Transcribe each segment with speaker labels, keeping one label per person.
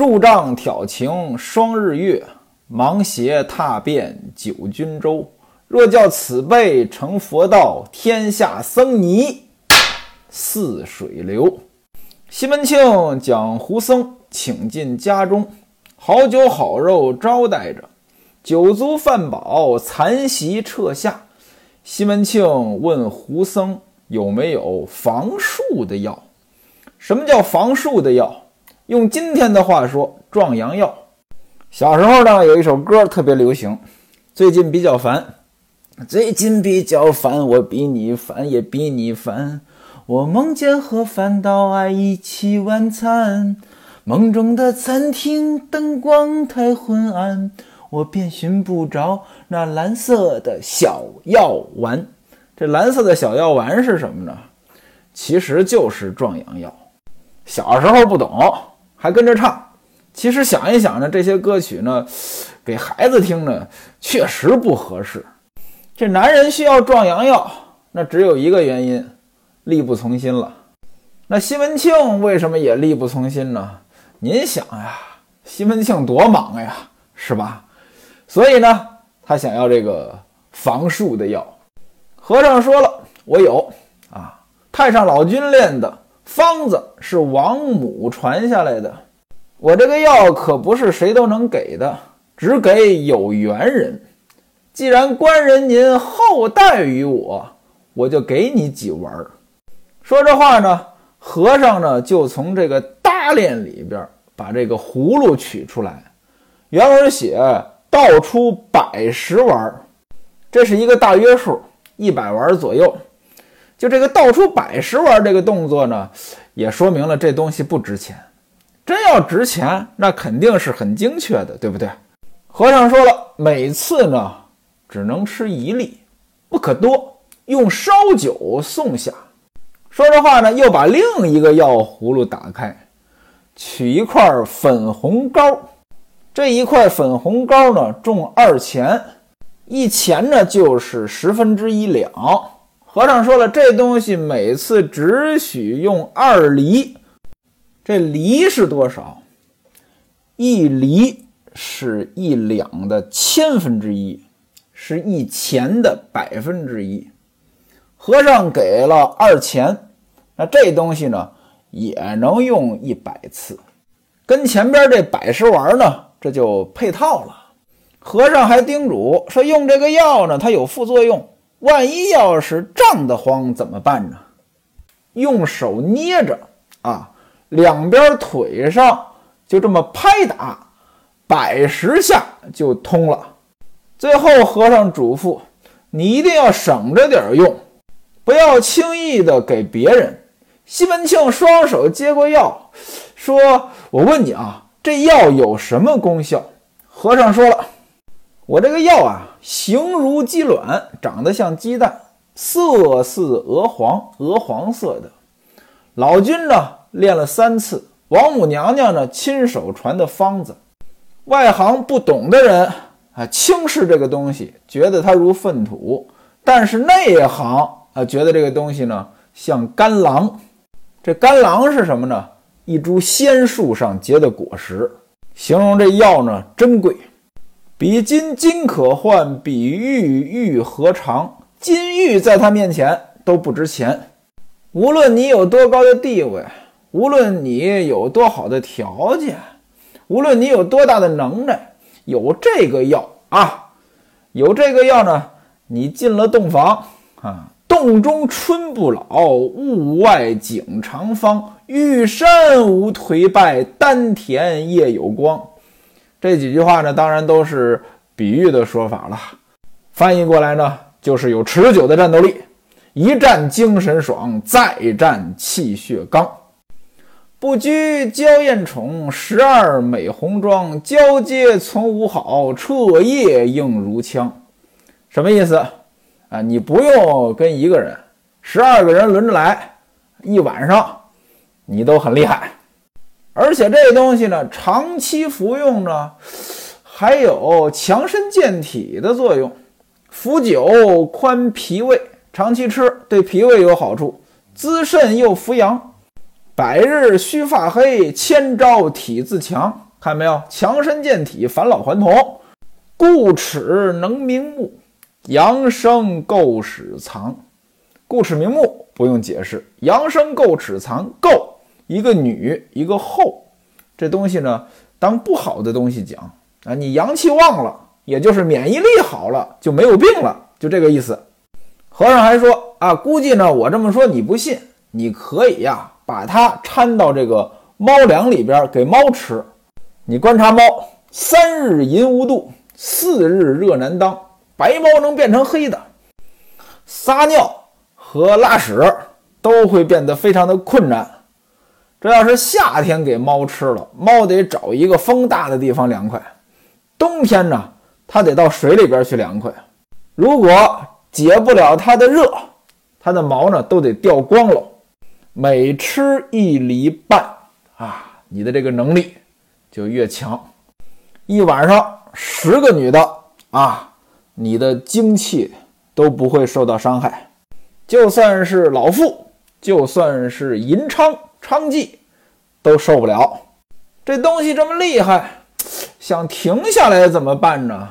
Speaker 1: 柱杖挑晴双日月，芒鞋踏遍九军州。若教此辈成佛道，天下僧尼似水流。西门庆将胡僧请进家中，好酒好肉招待着，酒足饭饱，残席撤下。西门庆问胡僧有没有防戍的药？什么叫防戍的药？用今天的话说，壮阳药。小时候呢，有一首歌特别流行。最近比较烦，最近比较烦，我比你烦也比你烦。我梦见和范岛爱一起晚餐，梦中的餐厅灯光太昏暗，我便寻不着那蓝色的小药丸。这蓝色的小药丸是什么呢？其实就是壮阳药。小时候不懂。还跟着唱，其实想一想呢，这些歌曲呢，给孩子听呢，确实不合适。这男人需要壮阳药，那只有一个原因，力不从心了。那西门庆为什么也力不从心呢？您想呀，西门庆多忙呀，是吧？所以呢，他想要这个防术的药。和尚说了，我有啊，太上老君炼的。方子是王母传下来的，我这个药可不是谁都能给的，只给有缘人。既然官人您厚待于我，我就给你几丸。说这话呢，和尚呢就从这个搭链里边把这个葫芦取出来，原文写倒出百十丸，这是一个大约数，一百丸左右。就这个倒出百十玩这个动作呢，也说明了这东西不值钱。真要值钱，那肯定是很精确的，对不对？和尚说了，每次呢只能吃一粒，不可多，用烧酒送下。说这话呢，又把另一个药葫芦打开，取一块粉红膏。这一块粉红膏呢，重二钱，一钱呢就是十分之一两。和尚说了，这东西每次只许用二厘。这厘是多少？一厘是一两的千分之一，是一钱的百分之一。和尚给了二钱，那这东西呢也能用一百次，跟前边这百十丸呢这就配套了。和尚还叮嘱说，用这个药呢，它有副作用。万一要是胀得慌怎么办呢？用手捏着啊，两边腿上就这么拍打，百十下就通了。最后和尚嘱咐你一定要省着点用，不要轻易的给别人。西门庆双手接过药，说：“我问你啊，这药有什么功效？”和尚说了。我这个药啊，形如鸡卵，长得像鸡蛋，色似鹅黄，鹅黄色的。老君呢练了三次，王母娘娘呢亲手传的方子。外行不懂的人啊，轻视这个东西，觉得它如粪土；但是内行啊，觉得这个东西呢像甘狼。这甘狼是什么呢？一株仙树上结的果实，形容这药呢珍贵。比金金可换，比玉玉何长？金玉在他面前都不值钱。无论你有多高的地位，无论你有多好的条件，无论你有多大的能耐，有这个药啊，有这个药呢，你进了洞房啊，洞中春不老，屋外景长芳。玉山无颓败，丹田夜有光。这几句话呢，当然都是比喻的说法了。翻译过来呢，就是有持久的战斗力，一战精神爽，再战气血刚。不拘娇艳宠，十二美红妆，交接从无好，彻夜硬如枪。什么意思啊？你不用跟一个人，十二个人轮着来，一晚上你都很厉害。而且这东西呢，长期服用呢，还有强身健体的作用。服酒宽脾胃，长期吃对脾胃有好处，滋肾又扶阳。百日须发黑，千朝体自强。看没有？强身健体，返老还童，固齿能明目，阳生垢齿藏。固齿明目不用解释，阳生垢齿藏，够一个女一个后，这东西呢，当不好的东西讲啊。你阳气旺了，也就是免疫力好了，就没有病了，就这个意思。和尚还说啊，估计呢，我这么说你不信，你可以呀，把它掺到这个猫粮里边给猫吃。你观察猫，三日淫无度，四日热难当，白猫能变成黑的，撒尿和拉屎都会变得非常的困难。这要是夏天给猫吃了，猫得找一个风大的地方凉快；冬天呢，它得到水里边去凉快。如果解不了它的热，它的毛呢都得掉光了。每吃一厘半啊，你的这个能力就越强。一晚上十个女的啊，你的精气都不会受到伤害。就算是老妇，就算是银昌娼妓，都受不了。这东西这么厉害，想停下来怎么办呢？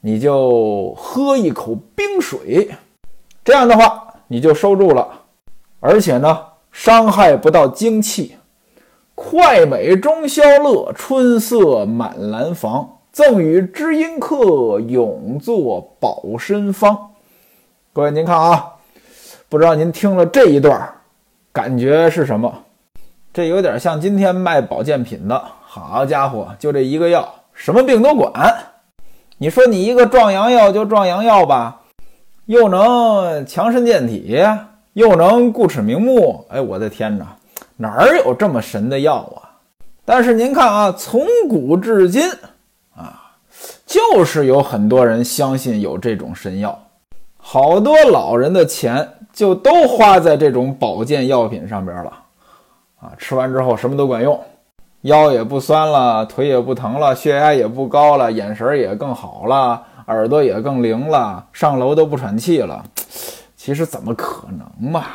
Speaker 1: 你就喝一口冰水，这样的话你就收住了，而且呢伤害不到精气。快美中消乐，春色满兰房。赠与知音客，永作保身方。各位您看啊，不知道您听了这一段，感觉是什么？这有点像今天卖保健品的，好家伙，就这一个药，什么病都管。你说你一个壮阳药就壮阳药吧，又能强身健体，又能固齿明目，哎，我的天哪，哪儿有这么神的药啊？但是您看啊，从古至今啊，就是有很多人相信有这种神药，好多老人的钱就都花在这种保健药品上边了，啊，吃完之后什么都管用。腰也不酸了，腿也不疼了，血压也不高了，眼神也更好了，耳朵也更灵了，上楼都不喘气了。其实怎么可能嘛？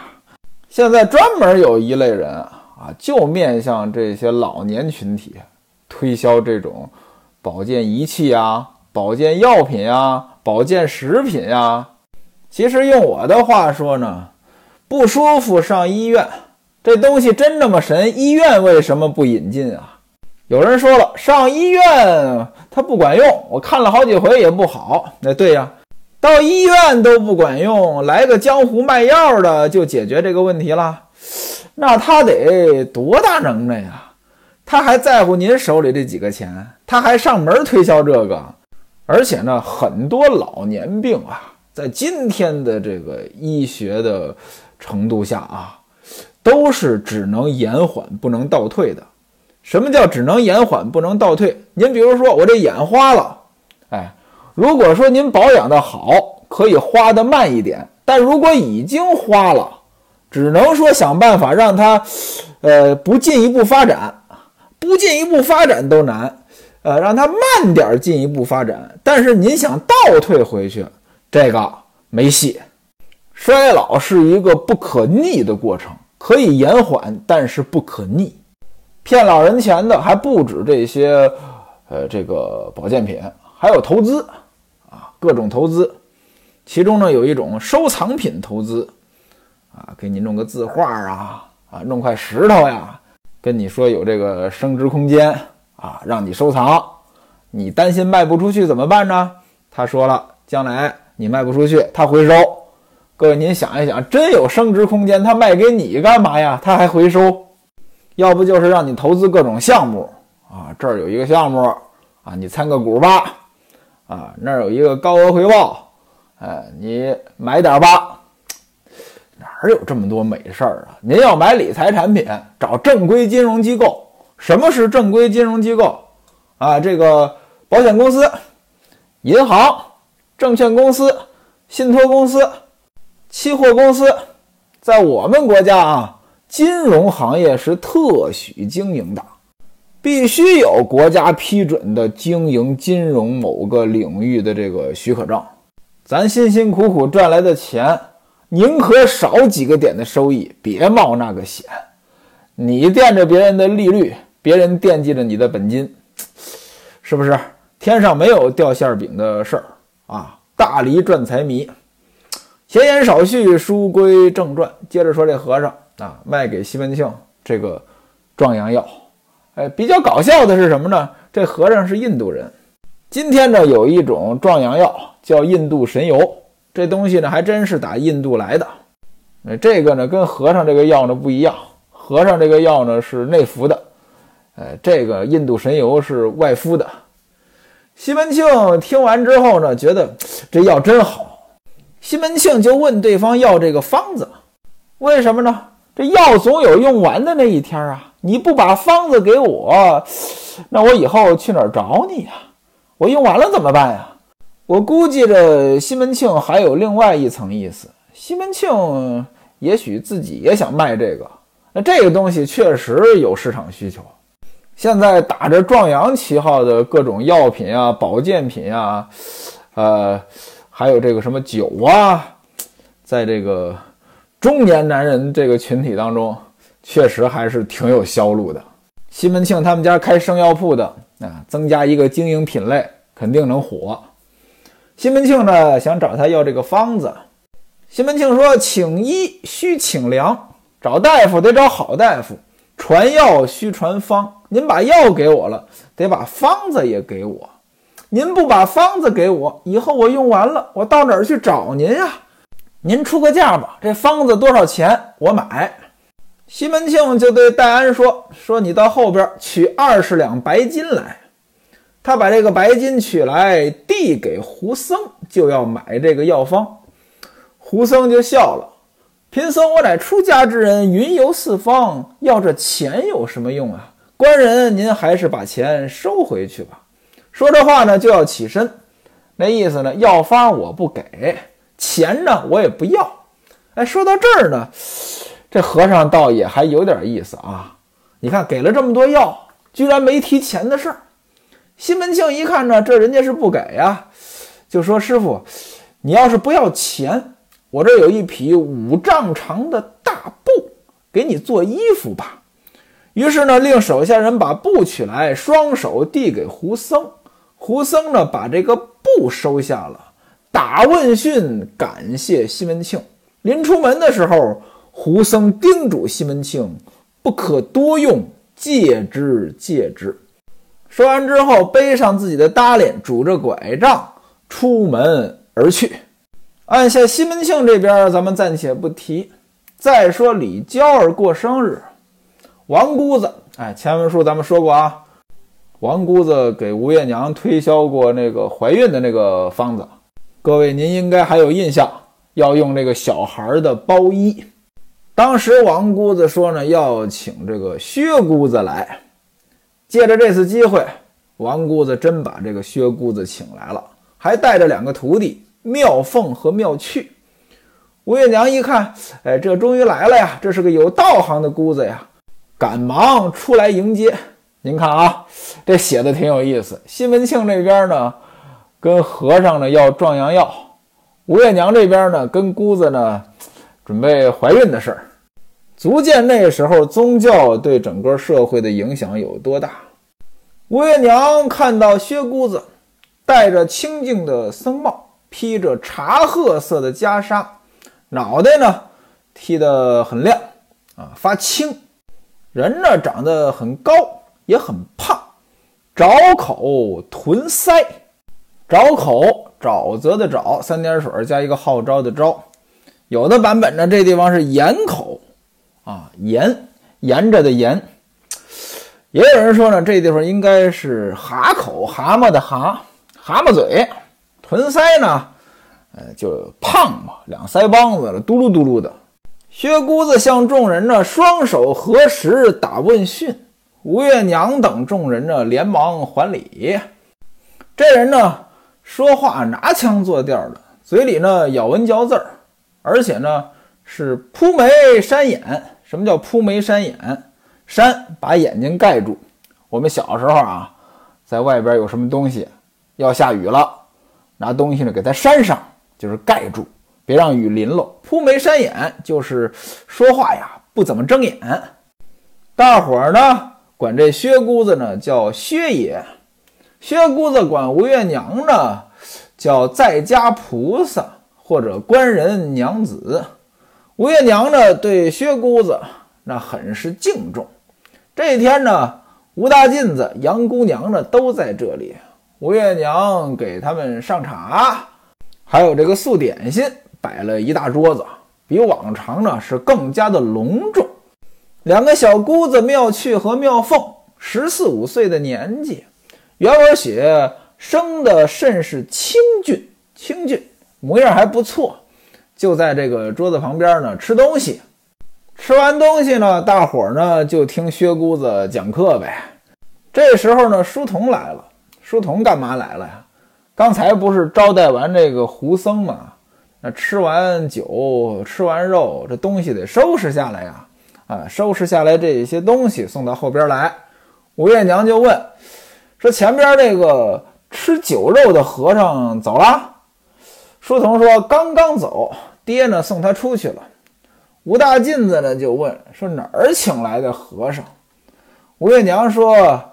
Speaker 1: 现在专门有一类人啊，就面向这些老年群体推销这种保健仪器啊、保健药品啊、保健食品呀。其实用我的话说呢，不舒服上医院。这东西真那么神？医院为什么不引进啊？有人说了，上医院它不管用，我看了好几回也不好。那对呀，到医院都不管用，来个江湖卖药的就解决这个问题了？那他得多大能耐呀？他还在乎您手里这几个钱？他还上门推销这个？而且呢，很多老年病啊，在今天的这个医学的程度下啊。都是只能延缓不能倒退的。什么叫只能延缓不能倒退？您比如说我这眼花了，哎，如果说您保养的好，可以花的慢一点；但如果已经花了，只能说想办法让它，呃，不进一步发展，不进一步发展都难，呃，让它慢点进一步发展。但是您想倒退回去，这个没戏。衰老是一个不可逆的过程。可以延缓，但是不可逆。骗老人钱的还不止这些，呃，这个保健品，还有投资啊，各种投资。其中呢，有一种收藏品投资，啊，给你弄个字画啊，啊，弄块石头呀，跟你说有这个升值空间啊，让你收藏。你担心卖不出去怎么办呢？他说了，将来你卖不出去，他回收。各位，您想一想，真有升值空间，他卖给你干嘛呀？他还回收，要不就是让你投资各种项目啊。这儿有一个项目啊，你参个股吧，啊，那儿有一个高额回报，哎，你买点吧。哪有这么多美事儿啊？您要买理财产品，找正规金融机构。什么是正规金融机构啊？这个保险公司、银行、证券公司、信托公司。期货公司，在我们国家啊，金融行业是特许经营的，必须有国家批准的经营金融某个领域的这个许可证。咱辛辛苦苦赚来的钱，宁可少几个点的收益，别冒那个险。你惦着别人的利率，别人惦记着你的本金，是不是？天上没有掉馅饼的事儿啊！大梨赚财迷。闲言少叙，书归正传。接着说这和尚啊，卖给西门庆这个壮阳药。哎，比较搞笑的是什么呢？这和尚是印度人。今天呢，有一种壮阳药叫印度神油，这东西呢还真是打印度来的。哎，这个呢跟和尚这个药呢不一样，和尚这个药呢是内服的。哎，这个印度神油是外敷的。西门庆听完之后呢，觉得这药真好。西门庆就问对方要这个方子，为什么呢？这药总有用完的那一天啊！你不把方子给我，那我以后去哪儿找你呀？我用完了怎么办呀？我估计着西门庆还有另外一层意思。西门庆也许自己也想卖这个，那这个东西确实有市场需求。现在打着壮阳旗号的各种药品啊、保健品啊，呃，还有这个什么酒啊，在这个中年男人这个群体当中，确实还是挺有销路的。西门庆他们家开生药铺的啊，增加一个经营品类，肯定能火。西门庆呢，想找他要这个方子。西门庆说：“请医需请良，找大夫得找好大夫，传药需传方。”您把药给我了，得把方子也给我。您不把方子给我，以后我用完了，我到哪儿去找您呀？您出个价吧，这方子多少钱？我买。西门庆就对戴安说：“说你到后边取二十两白金来。”他把这个白金取来，递给胡僧，就要买这个药方。胡僧就笑了：“贫僧我乃出家之人，云游四方，要这钱有什么用啊？”官人，您还是把钱收回去吧。说这话呢，就要起身，那意思呢，药方我不给，钱呢我也不要。哎，说到这儿呢，这和尚倒也还有点意思啊。你看，给了这么多药，居然没提钱的事儿。西门庆一看呢，这人家是不给呀，就说：“师傅，你要是不要钱，我这有一匹五丈长的大布，给你做衣服吧。”于是呢，令手下人把布取来，双手递给胡僧。胡僧呢，把这个布收下了，打问讯，感谢西门庆。临出门的时候，胡僧叮嘱西门庆，不可多用，戒之戒之。说完之后，背上自己的搭裢，拄着拐杖出门而去。按下西门庆这边，咱们暂且不提。再说李娇儿过生日。王姑子，哎，前文书咱们说过啊，王姑子给吴月娘推销过那个怀孕的那个方子，各位您应该还有印象，要用这个小孩的包衣。当时王姑子说呢，要请这个薛姑子来，借着这次机会，王姑子真把这个薛姑子请来了，还带着两个徒弟妙凤和妙趣。吴月娘一看，哎，这终于来了呀，这是个有道行的姑子呀。赶忙出来迎接，您看啊，这写的挺有意思。西门庆这边呢，跟和尚呢要壮阳药；吴月娘这边呢，跟姑子呢准备怀孕的事儿，足见那时候宗教对整个社会的影响有多大。吴月娘看到薛姑子戴着清净的僧帽，披着茶褐色的袈裟，脑袋呢剃得很亮啊，发青。人呢长得很高，也很胖，沼口臀腮，沼口沼泽的沼，三点水加一个号召的召。有的版本呢，这地方是盐口啊，盐沿着的盐。也有人说呢，这地方应该是蛤口，蛤蟆的蛤，蛤蟆嘴。臀腮呢，呃，就胖嘛，两腮帮子了，嘟噜嘟噜的。薛姑子向众人呢双手合十打问讯，吴月娘等众人呢连忙还礼。这人呢说话拿腔作调的，嘴里呢咬文嚼字儿，而且呢是扑眉山眼。什么叫扑眉山眼？山把眼睛盖住。我们小时候啊，在外边有什么东西要下雨了，拿东西呢给它扇上，就是盖住。别让雨淋了，扑眉山眼就是说话呀不怎么睁眼。大伙儿呢管这薛姑子呢叫薛爷，薛姑子管吴月娘呢叫在家菩萨或者官人娘子。吴月娘呢对薛姑子那很是敬重。这一天呢，吴大妗子、杨姑娘呢都在这里，吴月娘给他们上茶，还有这个素点心，摆了一大桌子，比往常呢是更加的隆重。两个小姑子妙趣和妙凤，十四五岁的年纪，原文写生的甚是清俊，清俊模样还不错，就在这个桌子旁边呢吃东西。吃完东西呢，大伙儿呢就听薛姑子讲课呗。这时候呢，书童来了。书童干嘛来了呀？刚才不是招待完这个胡僧吗？那吃完酒，吃完肉，这东西得收拾下来呀。啊，收拾下来这些东西送到后边来，吴月娘就问说：“前边那个吃酒肉的和尚走了？”书童说：“刚刚走，爹呢送他出去了。”吴大妗子呢就问说：“哪儿请来的和尚？”吴月娘说：“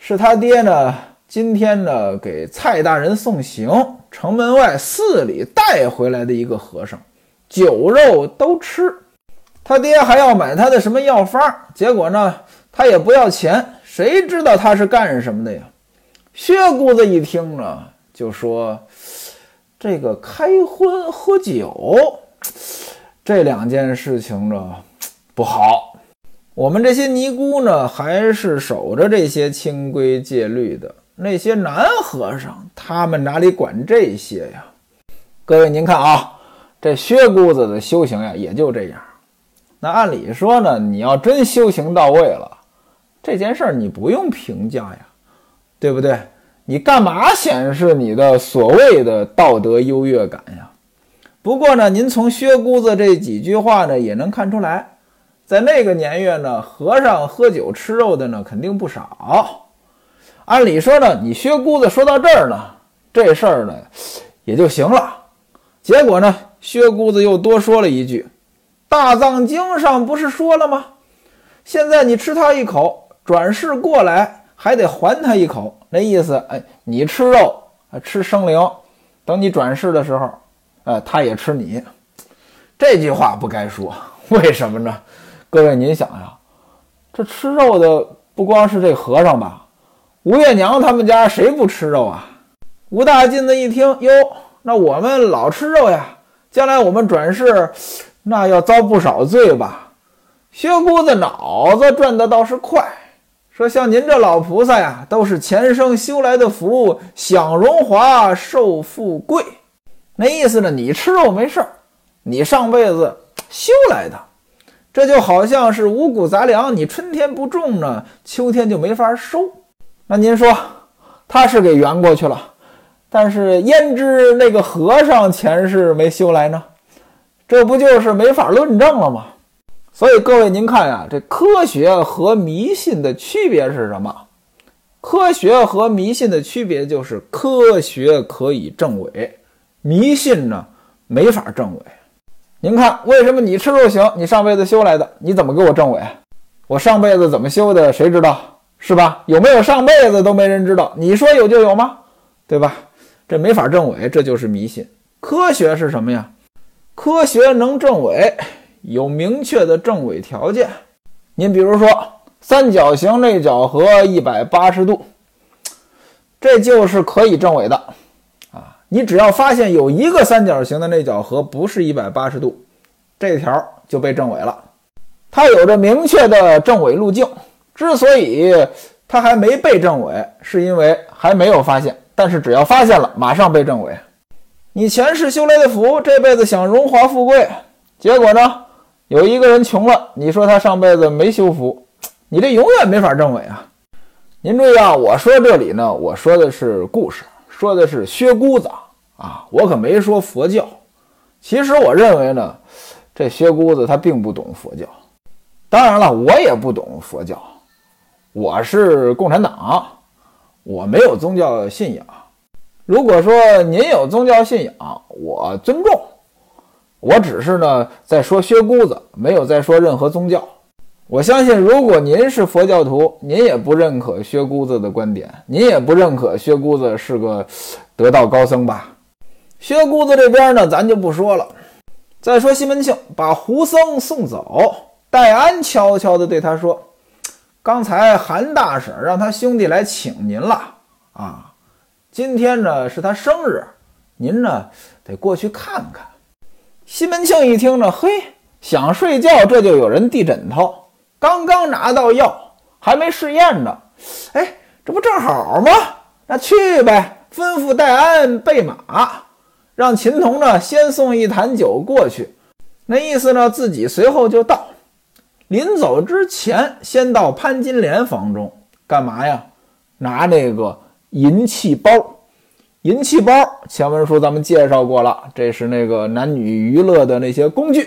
Speaker 1: 是他爹呢，今天呢给蔡大人送行，城门外寺里带回来的一个和尚，酒肉都吃。”他爹还要买他的什么药方，结果呢，他也不要钱。谁知道他是干什么的呀？薛姑子一听呢，就说：“这个开荤喝酒，这两件事情呢不好。我们这些尼姑呢，还是守着这些清规戒律的。那些男和尚，他们哪里管这些呀？各位，您看啊，这薛姑子的修行呀，也就这样。”那按理说呢，你要真修行到位了，这件事儿你不用评价呀，对不对？你干嘛显示你的所谓的道德优越感呀？不过呢，您从薛姑子这几句话呢，也能看出来，在那个年月呢，和尚喝酒吃肉的呢，肯定不少。按理说呢，你薛姑子说到这儿呢，这事儿呢也就行了。结果呢，薛姑子又多说了一句。大藏经上不是说了吗？现在你吃他一口，转世过来还得还他一口。那意思，哎，你吃肉，吃生灵，等你转世的时候，呃，他也吃你。这句话不该说，为什么呢？各位，您想呀，这吃肉的不光是这和尚吧？吴月娘他们家谁不吃肉啊？吴大妗子一听，哟，那我们老吃肉呀，将来我们转世。那要遭不少罪吧？薛姑子脑子转的倒是快，说像您这老菩萨呀，都是前生修来的福，享荣华受富贵。那意思呢？你吃肉没事儿，你上辈子修来的，这就好像是五谷杂粮，你春天不种呢，秋天就没法收。那您说，他是给圆过去了，但是焉知那个和尚前世没修来呢？这不就是没法论证了吗？所以各位，您看呀，这科学和迷信的区别是什么？科学和迷信的区别就是科学可以证伪，迷信呢没法证伪。您看，为什么你吃肉行？你上辈子修来的，你怎么给我证伪？我上辈子怎么修的？谁知道？是吧？有没有上辈子都没人知道。你说有就有吗？对吧？这没法证伪，这就是迷信。科学是什么呀？科学能证伪，有明确的证伪条件。您比如说，三角形内角和一百八十度，这就是可以证伪的啊！你只要发现有一个三角形的内角和不是一百八十度，这条就被证伪了。它有着明确的证伪路径。之所以他还没被证伪，是因为还没有发现。但是只要发现了，马上被证伪。你前世修来的福，这辈子享荣华富贵，结果呢，有一个人穷了，你说他上辈子没修福，你这永远没法证伪啊！您注意啊，我说这里呢，我说的是故事，说的是薛姑子啊，我可没说佛教。其实我认为呢，这薛姑子她并不懂佛教，当然了，我也不懂佛教，我是共产党，我没有宗教信仰。如果说您有宗教信仰，我尊重。我只是呢在说薛姑子，没有在说任何宗教。我相信，如果您是佛教徒，您也不认可薛姑子的观点，您也不认可薛姑子是个得道高僧吧？薛姑子这边呢，咱就不说了。再说西门庆把胡僧送走，戴安悄悄地对他说：“刚才韩大婶让他兄弟来请您了啊，今天呢是他生日，您呢得过去看看。”西门庆一听呢，嘿，想睡觉，这就有人递枕头。刚刚拿到药，还没试验呢。哎，这不正好吗？那去呗！吩咐戴安备马，让秦童呢先送一坛酒过去。那意思呢，自己随后就到。临走之前，先到潘金莲房中干嘛呀？拿那个银器包。银器包，前文书咱们介绍过了，这是那个男女娱乐的那些工具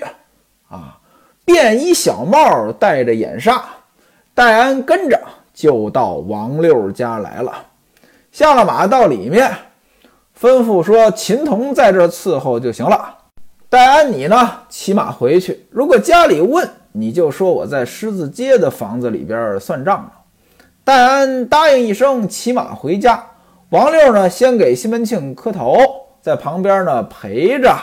Speaker 1: 啊。便衣小帽，戴着眼纱，戴安跟着就到王六家来了。下了马到里面，吩咐说：“秦童在这伺候就行了。戴安，你呢？骑马回去。如果家里问，你就说我在狮子街的房子里边算账呢。”戴安答应一声，骑马回家。王六呢，先给西门庆磕头，在旁边呢陪着，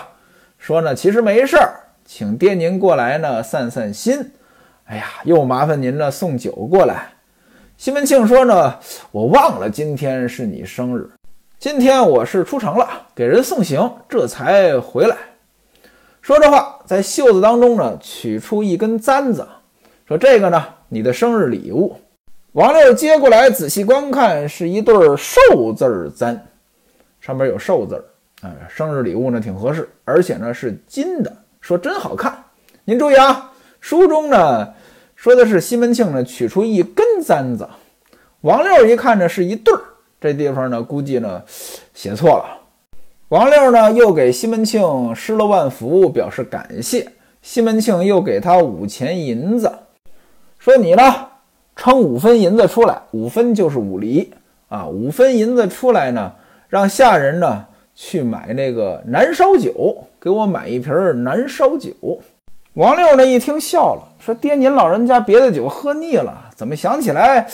Speaker 1: 说呢：“其实没事儿。”请爹您过来呢，散散心。哎呀，又麻烦您呢，送酒过来。西门庆说呢，我忘了今天是你生日，今天我是出城了，给人送行，这才回来。说这话，在袖子当中呢，取出一根簪子，说这个呢，你的生日礼物。王六接过来，仔细观看，是一对寿字簪，上面有寿字儿。哎，生日礼物呢，挺合适，而且呢是金的。说真好看，您注意啊，书中呢说的是西门庆呢取出一根簪子，王六一看呢是一对儿，这地方呢估计呢写错了。王六呢又给西门庆施了万福，表示感谢。西门庆又给他五钱银子，说你呢称五分银子出来，五分就是五厘啊，五分银子出来呢，让下人呢。去买那个南烧酒，给我买一瓶南烧酒。王六呢一听笑了，说：“爹，您老人家别的酒喝腻了，怎么想起来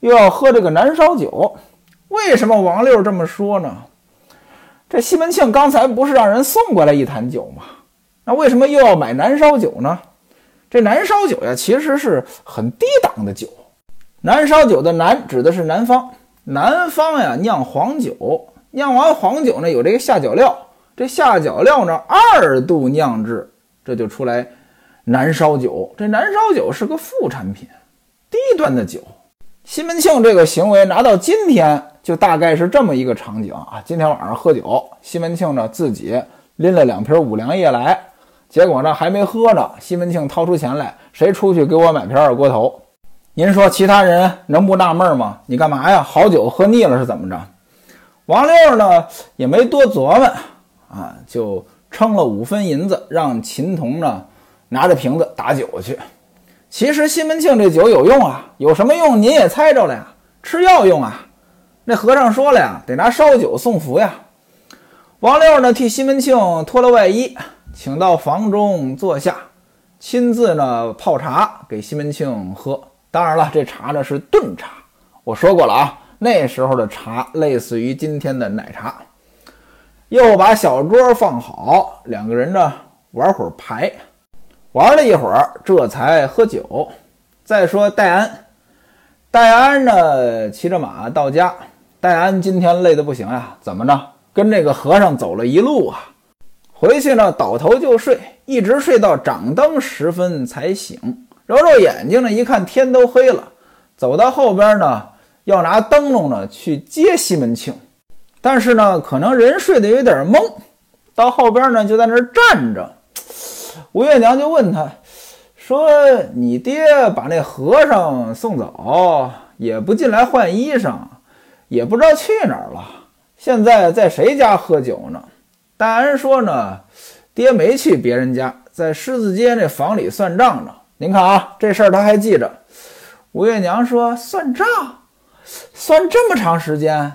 Speaker 1: 又要喝这个南烧酒？为什么王六这么说呢？这西门庆刚才不是让人送过来一坛酒吗？那为什么又要买南烧酒呢？这南烧酒呀，其实是很低档的酒。南烧酒的南指的是南方，南方呀酿黄酒。”酿完黄酒呢，有这个下脚料，这下脚料呢二度酿制，这就出来南烧酒。这南烧酒是个副产品，低端的酒。西门庆这个行为拿到今天，就大概是这么一个场景啊。今天晚上喝酒，西门庆呢自己拎了两瓶五粮液来，结果呢还没喝呢，西门庆掏出钱来，谁出去给我买瓶二锅头？您说其他人能不纳闷吗？你干嘛呀？好酒喝腻了是怎么着？王六呢也没多琢磨啊，就称了五分银子，让秦童呢拿着瓶子打酒去。其实西门庆这酒有用啊，有什么用？您也猜着了呀，吃药用啊。那和尚说了呀，得拿烧酒送福呀。王六呢替西门庆脱了外衣，请到房中坐下，亲自呢泡茶给西门庆喝。当然了，这茶呢是炖茶，我说过了啊。那时候的茶类似于今天的奶茶，又把小桌放好，两个人呢玩会儿牌，玩了一会儿，这才喝酒。再说戴安，戴安呢骑着马到家，戴安今天累得不行呀，怎么着？跟这个和尚走了一路啊，回去呢倒头就睡，一直睡到掌灯时分才醒，揉揉眼睛呢，一看天都黑了，走到后边呢。要拿灯笼呢去接西门庆，但是呢，可能人睡得有点懵，到后边呢就在那儿站着。吴月娘就问他，说：“你爹把那和尚送走，也不进来换衣裳，也不知道去哪儿了，现在在谁家喝酒呢？”戴安说：“呢，爹没去别人家，在狮子街那房里算账呢。您看啊，这事儿他还记着。”吴月娘说：“算账。”算这么长时间，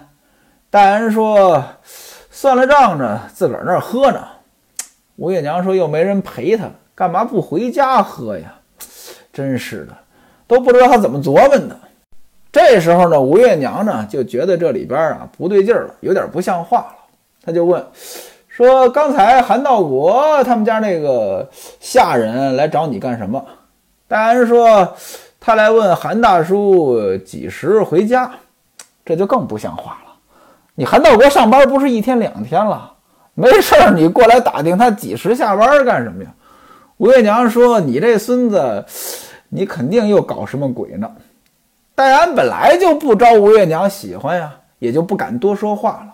Speaker 1: 戴安说：“算了账呢，自个儿那儿喝呢。”吴月娘说：“又没人陪他，干嘛不回家喝呀？”真是的，都不知道他怎么琢磨的。这时候呢，吴月娘呢就觉得这里边啊不对劲儿了，有点不像话了。她就问说：“刚才韩道国他们家那个下人来找你干什么？”戴安说：“他来问韩大叔几时回家。”这就更不像话了。你韩道国上班不是一天两天了，没事儿你过来打听他几时下班干什么呀？吴月娘说：“你这孙子，你肯定又搞什么鬼呢？”戴安本来就不招吴月娘喜欢呀，也就不敢多说话了。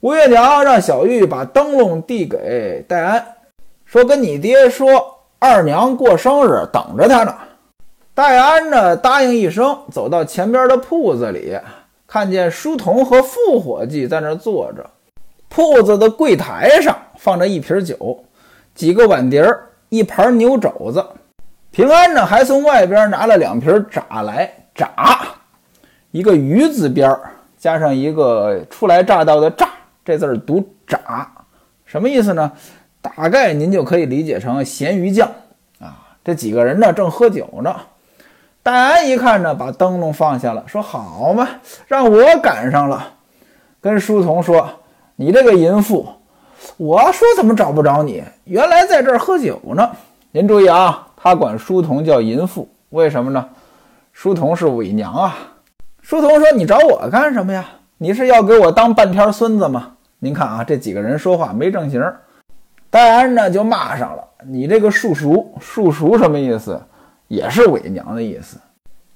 Speaker 1: 吴月娘让小玉把灯笼递给戴安，说：“跟你爹说，二娘过生日，等着他呢。”戴安呢答应一声，走到前边的铺子里，看见书童和副伙计在那坐着。铺子的柜台上放着一瓶酒、几个碗碟儿、一盘牛肘子。平安呢还从外边拿了两瓶炸来。炸，一个鱼字边儿加上一个初来乍到的乍，这字儿读炸，什么意思呢？大概您就可以理解成咸鱼酱啊。这几个人呢正喝酒呢，戴安一看呢，把灯笼放下了，说：“好嘛，让我赶上了。”跟书童说：“你这个淫妇，我说怎么找不着你？原来在这儿喝酒呢。”您注意啊，他管书童叫淫妇，为什么呢？书童是伪娘啊！书童说：“你找我干什么呀？你是要给我当半天孙子吗？”您看啊，这几个人说话没正形。戴安呢就骂上了：“你这个庶熟，庶熟什么意思？也是伪娘的意思。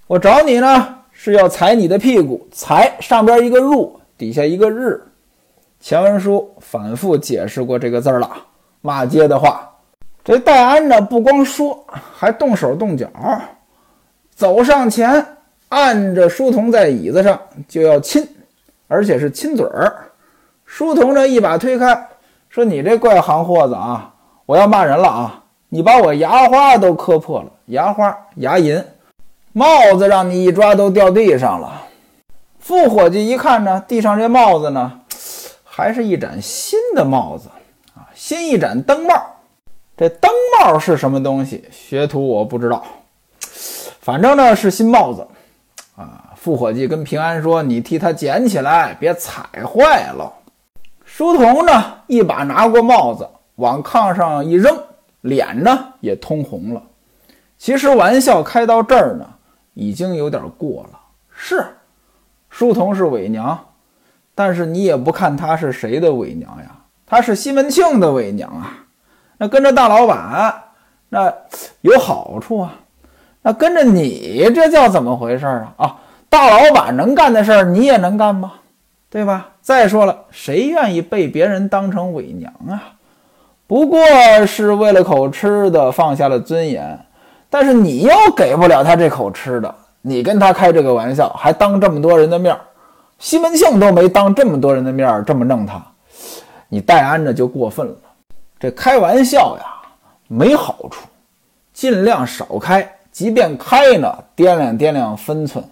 Speaker 1: 我找你呢是要踩你的屁股，踩上边一个入，底下一个日。前文书反复解释过这个字儿了。骂街的话，这戴安呢不光说，还动手动脚。”走上前，按着书童在椅子上就要亲，而且是亲嘴儿。书童这一把推开，说：“你这怪行货子啊！我要骂人了啊！你把我牙花都磕破了，牙花、牙龈，帽子让你一抓都掉地上了。”副伙计一看呢，地上这帽子呢，还是一盏新的帽子啊，新一盏灯帽。这灯帽是什么东西？学徒我不知道。反正呢是新帽子，啊！副伙计跟平安说：“你替他捡起来，别踩坏了。”书童呢一把拿过帽子，往炕上一扔，脸呢也通红了。其实玩笑开到这儿呢，已经有点过了。是，书童是伪娘，但是你也不看他是谁的伪娘呀？他是西门庆的伪娘啊！那跟着大老板，那有好处啊。那跟着你这叫怎么回事啊？啊，大老板能干的事儿你也能干吗？对吧？再说了，谁愿意被别人当成伪娘啊？不过是为了口吃的放下了尊严，但是你又给不了他这口吃的，你跟他开这个玩笑，还当这么多人的面儿，西门庆都没当这么多人的面儿这么弄他，你戴安着就过分了。这开玩笑呀，没好处，尽量少开。即便开呢，掂量掂量分寸，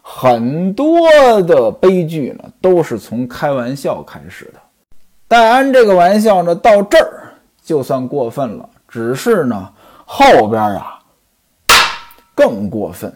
Speaker 1: 很多的悲剧呢，都是从开玩笑开始的。戴安这个玩笑呢，到这儿就算过分了，只是呢，后边啊更过分。